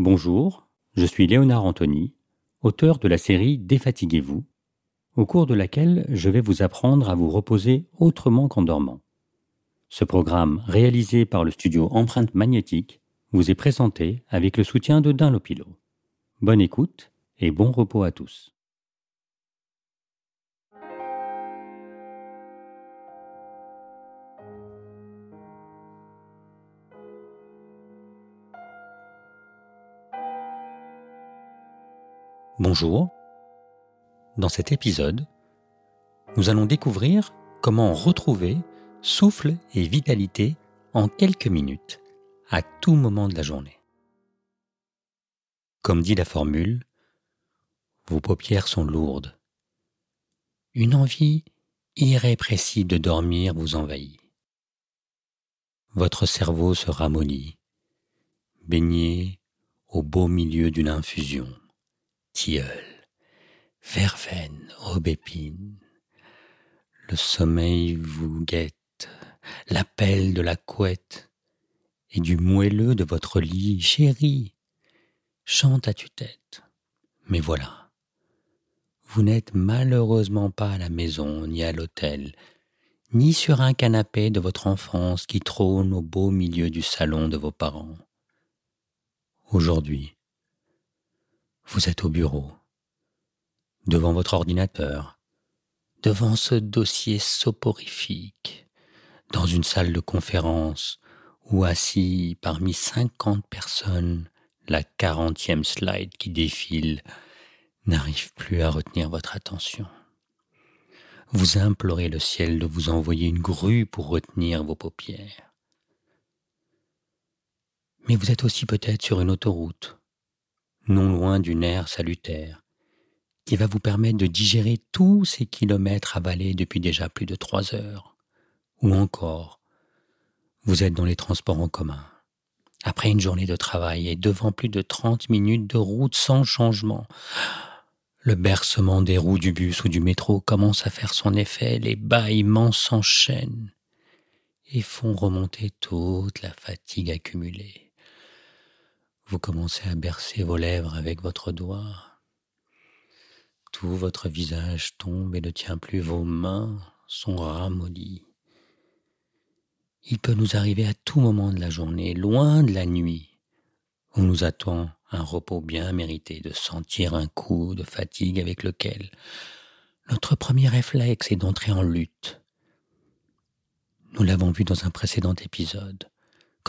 Bonjour, je suis Léonard Anthony, auteur de la série Défatiguez-vous, au cours de laquelle je vais vous apprendre à vous reposer autrement qu'en dormant. Ce programme, réalisé par le studio Empreinte Magnétique, vous est présenté avec le soutien de Dunlopilo. Bonne écoute et bon repos à tous. Bonjour. Dans cet épisode, nous allons découvrir comment retrouver souffle et vitalité en quelques minutes, à tout moment de la journée. Comme dit la formule, vos paupières sont lourdes. Une envie irrépressible de dormir vous envahit. Votre cerveau se ramollit, baigné au beau milieu d'une infusion tilleul, verveine, aubépine. Le sommeil vous guette, l'appel de la couette et du moelleux de votre lit chéri chante à tue-tête. Mais voilà, vous n'êtes malheureusement pas à la maison ni à l'hôtel, ni sur un canapé de votre enfance qui trône au beau milieu du salon de vos parents. Aujourd'hui, vous êtes au bureau, devant votre ordinateur, devant ce dossier soporifique, dans une salle de conférence où assis parmi cinquante personnes, la quarantième slide qui défile n'arrive plus à retenir votre attention. Vous implorez le ciel de vous envoyer une grue pour retenir vos paupières. Mais vous êtes aussi peut-être sur une autoroute, non loin d'une air salutaire, qui va vous permettre de digérer tous ces kilomètres avalés depuis déjà plus de trois heures. Ou encore, vous êtes dans les transports en commun, après une journée de travail et devant plus de trente minutes de route sans changement. Le bercement des roues du bus ou du métro commence à faire son effet, les bâillements s'enchaînent et font remonter toute la fatigue accumulée. Vous commencez à bercer vos lèvres avec votre doigt. Tout votre visage tombe et ne tient plus, vos mains sont ramollies. Il peut nous arriver à tout moment de la journée, loin de la nuit, où nous attend un repos bien mérité, de sentir un coup de fatigue avec lequel notre premier réflexe est d'entrer en lutte. Nous l'avons vu dans un précédent épisode.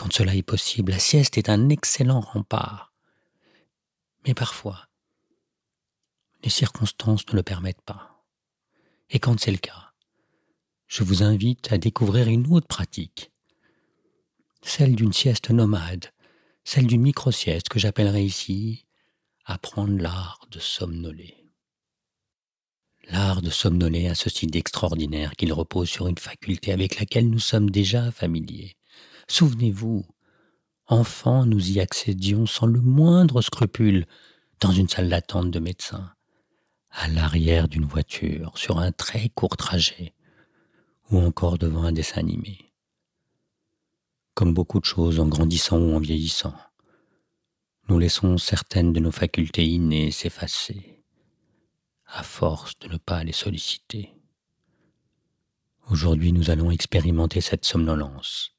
Quand cela est possible, la sieste est un excellent rempart. Mais parfois, les circonstances ne le permettent pas. Et quand c'est le cas, je vous invite à découvrir une autre pratique, celle d'une sieste nomade, celle d'une micro-sieste que j'appellerai ici apprendre l'art de somnoler. L'art de somnoler a ceci d'extraordinaire qu'il repose sur une faculté avec laquelle nous sommes déjà familiers. Souvenez-vous, enfant, nous y accédions sans le moindre scrupule dans une salle d'attente de médecin, à l'arrière d'une voiture, sur un très court trajet, ou encore devant un dessin animé. Comme beaucoup de choses en grandissant ou en vieillissant, nous laissons certaines de nos facultés innées s'effacer, à force de ne pas les solliciter. Aujourd'hui, nous allons expérimenter cette somnolence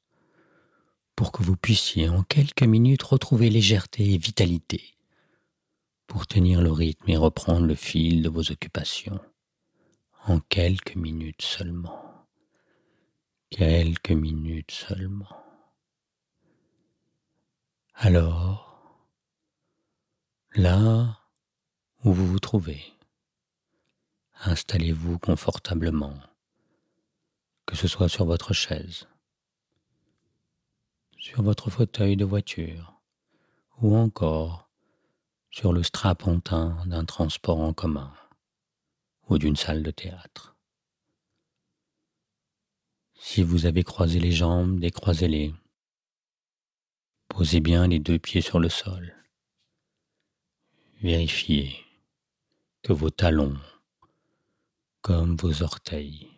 pour que vous puissiez en quelques minutes retrouver légèreté et vitalité, pour tenir le rythme et reprendre le fil de vos occupations, en quelques minutes seulement, quelques minutes seulement. Alors, là où vous vous trouvez, installez-vous confortablement, que ce soit sur votre chaise, sur votre fauteuil de voiture ou encore sur le strapontin d'un transport en commun ou d'une salle de théâtre. Si vous avez croisé les jambes, décroisez-les. Posez bien les deux pieds sur le sol. Vérifiez que vos talons, comme vos orteils,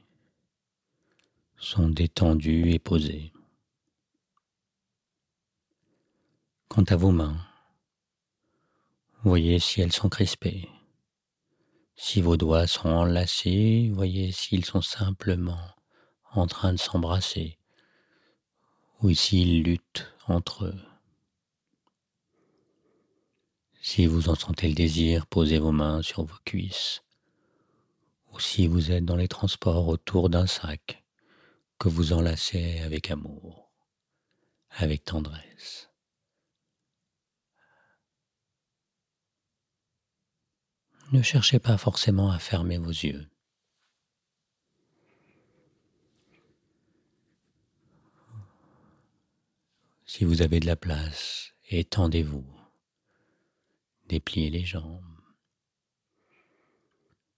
sont détendus et posés. Quant à vos mains, Voyez si elles sont crispées. Si vos doigts sont enlacés, voyez s'ils sont simplement en train de s'embrasser ou s'ils luttent entre eux. Si vous en sentez le désir, posez vos mains sur vos cuisses. Ou si vous êtes dans les transports autour d'un sac que vous enlacez avec amour, avec tendresse. Ne cherchez pas forcément à fermer vos yeux. Si vous avez de la place, étendez-vous, dépliez les jambes.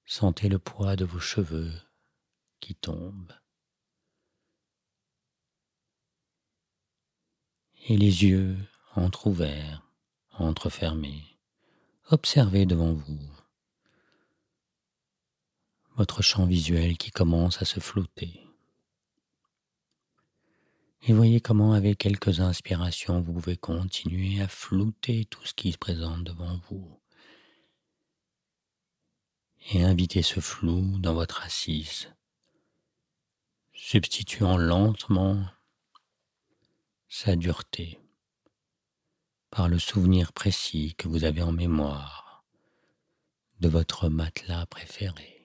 Sentez le poids de vos cheveux qui tombent. Et les yeux entre-ouverts, entre-fermés. Observez devant vous votre champ visuel qui commence à se flotter. Et voyez comment avec quelques inspirations, vous pouvez continuer à flouter tout ce qui se présente devant vous. Et inviter ce flou dans votre assise, substituant lentement sa dureté par le souvenir précis que vous avez en mémoire de votre matelas préféré.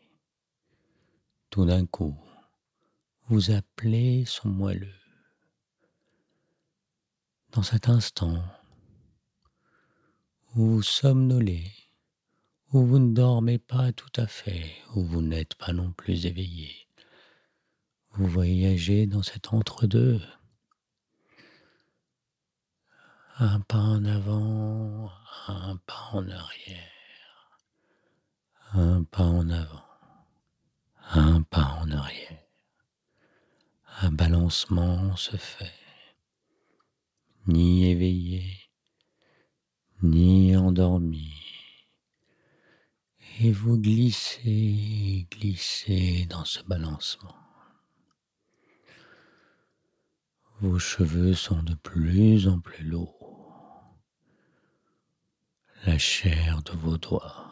Tout d'un coup, vous appelez son moelleux dans cet instant où vous somnolez, où vous ne dormez pas tout à fait, où vous n'êtes pas non plus éveillé. Vous voyagez dans cet entre-deux. Un pas en avant, un pas en arrière, un pas en avant, un pas en arrière. Un balancement se fait ni éveillé, ni endormi. Et vous glissez, glissez dans ce balancement. Vos cheveux sont de plus en plus lourds. La chair de vos doigts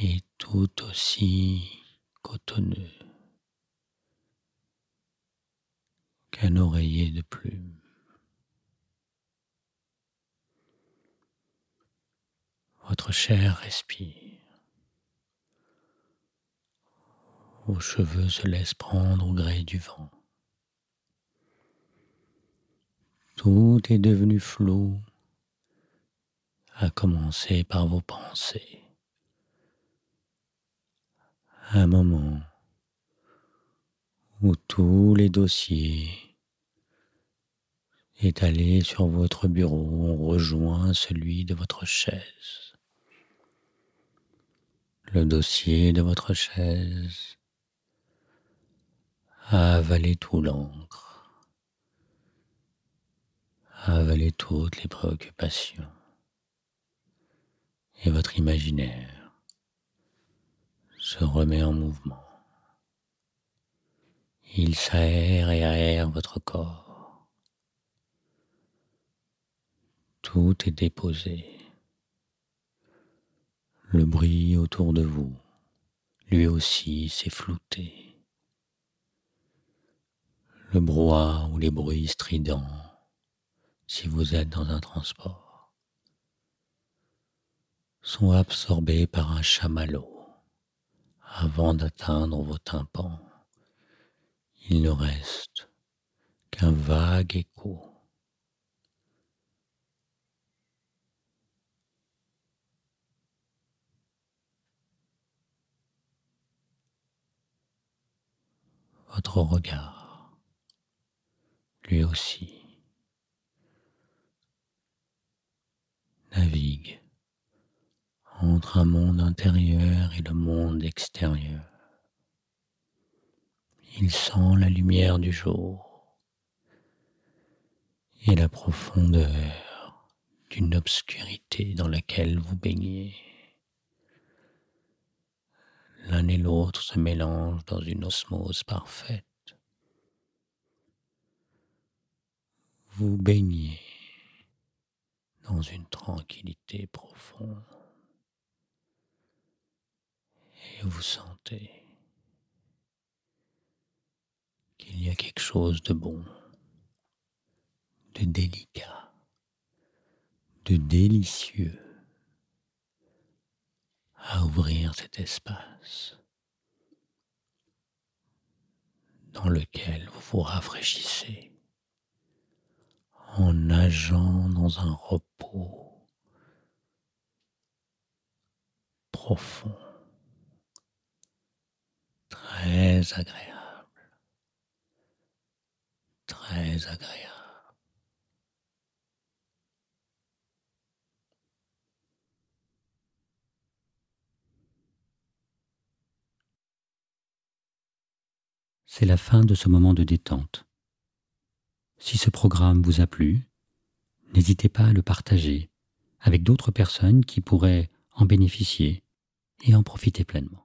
est tout aussi cotonneux qu'un oreiller de plumes. Votre chair respire. Vos cheveux se laissent prendre au gré du vent. Tout est devenu flou, à commencer par vos pensées. Un moment où tous les dossiers étalés sur votre bureau ont rejoint celui de votre chaise. Le dossier de votre chaise a avalé tout l'encre, a avalé toutes les préoccupations et votre imaginaire se remet en mouvement. Il s'aère et aère votre corps. Tout est déposé. Le bruit autour de vous, lui aussi, s'est flouté. Le brouhaha ou les bruits stridents, si vous êtes dans un transport, sont absorbés par un chamallow avant d'atteindre vos tympans. Il ne reste qu'un vague écho votre regard, lui aussi, navigue entre un monde intérieur et le monde extérieur. Il sent la lumière du jour et la profondeur d'une obscurité dans laquelle vous baignez. L'un et l'autre se mélangent dans une osmose parfaite. Vous baignez dans une tranquillité profonde. Et vous sentez qu'il y a quelque chose de bon, de délicat, de délicieux à ouvrir cet espace dans lequel vous vous rafraîchissez en nageant dans un repos profond, très agréable, très agréable. C'est la fin de ce moment de détente. Si ce programme vous a plu, n'hésitez pas à le partager avec d'autres personnes qui pourraient en bénéficier et en profiter pleinement.